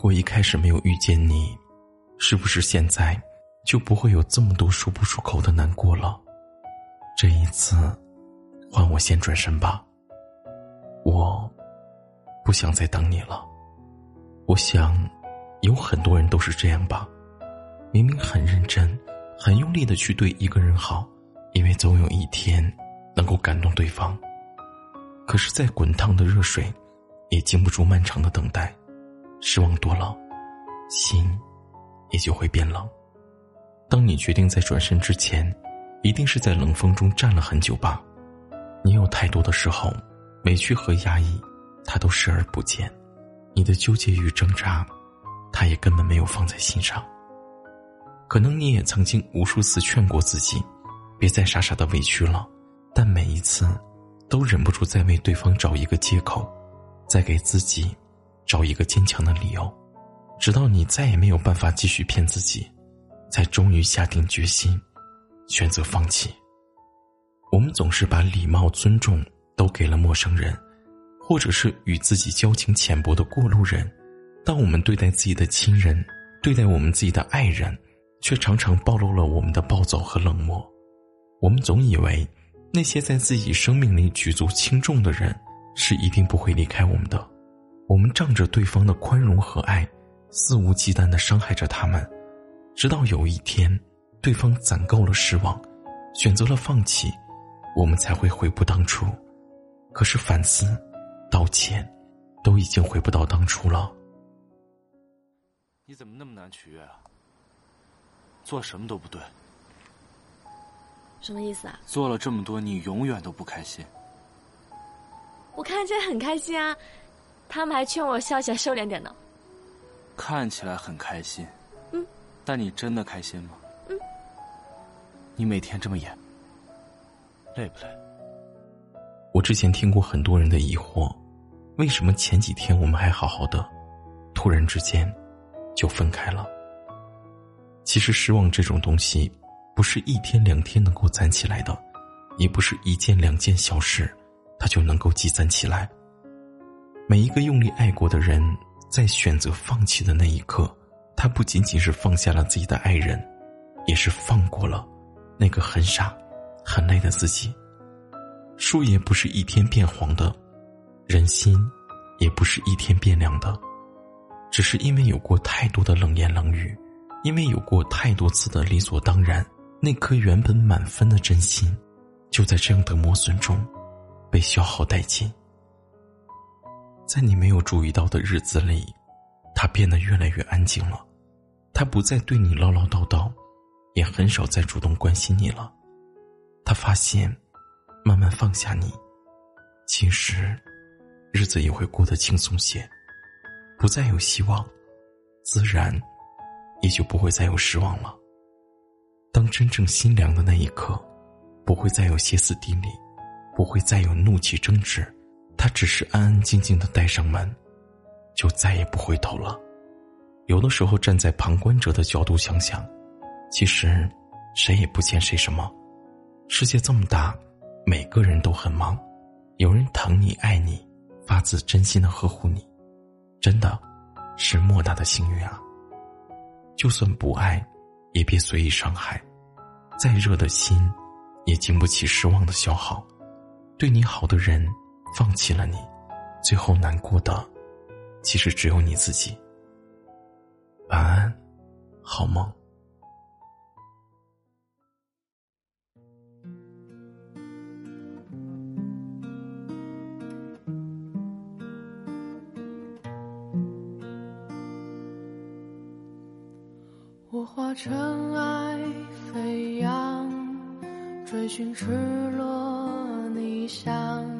如果一开始没有遇见你，是不是现在就不会有这么多说不出口的难过了？这一次，换我先转身吧。我不想再等你了。我想，有很多人都是这样吧。明明很认真、很用力的去对一个人好，因为总有一天能够感动对方。可是再滚烫的热水，也经不住漫长的等待。失望多了，心也就会变冷。当你决定在转身之前，一定是在冷风中站了很久吧？你有太多的时候，委屈和压抑，他都视而不见；你的纠结与挣扎，他也根本没有放在心上。可能你也曾经无数次劝过自己，别再傻傻的委屈了，但每一次，都忍不住再为对方找一个借口，再给自己。找一个坚强的理由，直到你再也没有办法继续骗自己，才终于下定决心，选择放弃。我们总是把礼貌、尊重都给了陌生人，或者是与自己交情浅薄的过路人。当我们对待自己的亲人，对待我们自己的爱人，却常常暴露了我们的暴躁和冷漠。我们总以为，那些在自己生命里举足轻重的人，是一定不会离开我们的。我们仗着对方的宽容和爱，肆无忌惮的伤害着他们，直到有一天，对方攒够了失望，选择了放弃，我们才会悔不当初。可是反思、道歉，都已经回不到当初了。你怎么那么难取悦啊？做什么都不对。什么意思啊？做了这么多，你永远都不开心。我看起来很开心啊。他们还劝我笑起来收敛点呢。看起来很开心，嗯，但你真的开心吗？嗯。你每天这么演，累不累？我之前听过很多人的疑惑：为什么前几天我们还好好的，突然之间就分开了？其实失望这种东西，不是一天两天能够攒起来的，也不是一件两件小事，它就能够积攒起来。每一个用力爱过的人，在选择放弃的那一刻，他不仅仅是放下了自己的爱人，也是放过了那个很傻、很累的自己。树叶不是一天变黄的，人心也不是一天变凉的，只是因为有过太多的冷言冷语，因为有过太多次的理所当然，那颗原本满分的真心，就在这样的磨损中，被消耗殆尽。在你没有注意到的日子里，他变得越来越安静了。他不再对你唠唠叨叨，也很少再主动关心你了。他发现，慢慢放下你，其实，日子也会过得轻松些，不再有希望，自然，也就不会再有失望了。当真正心凉的那一刻，不会再有歇斯底里，不会再有怒气争执。他只是安安静静的带上门，就再也不回头了。有的时候站在旁观者的角度想想，其实谁也不欠谁什么。世界这么大，每个人都很忙，有人疼你爱你，发自真心的呵护你，真的是莫大的幸运啊。就算不爱，也别随意伤害。再热的心，也经不起失望的消耗。对你好的人。放弃了你，最后难过的，其实只有你自己。晚安，好梦。我化尘埃飞扬，追寻赤裸。乡，奔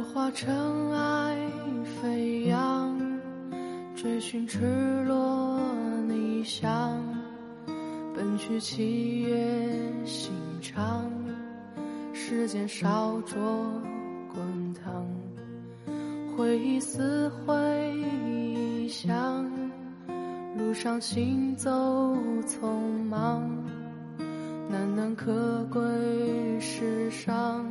我化尘埃飞扬，追寻赤裸逆翔。奔去七月心肠，时间烧灼滚烫，回忆似回忆想，路上行走匆忙，难能可贵世上，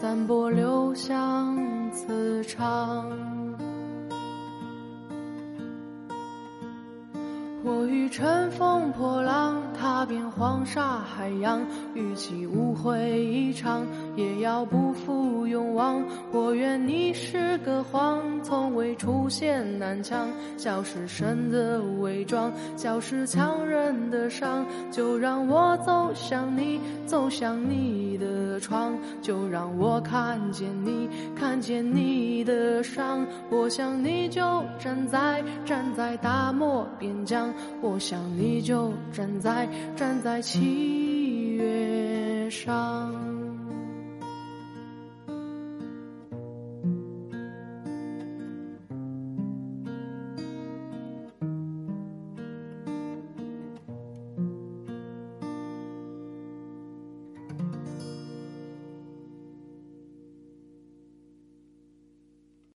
散播留香磁场。我欲乘风破浪，踏遍黄沙海洋，与其误会一场，也要不负勇往。我愿你是个谎，从未出现南墙，笑是神的伪装，笑是强忍的伤。就让我走向你，走向你的窗，就让我看见你，看见你的伤。我想你就站在，站在大漠边疆。我想你就站在站在七月上。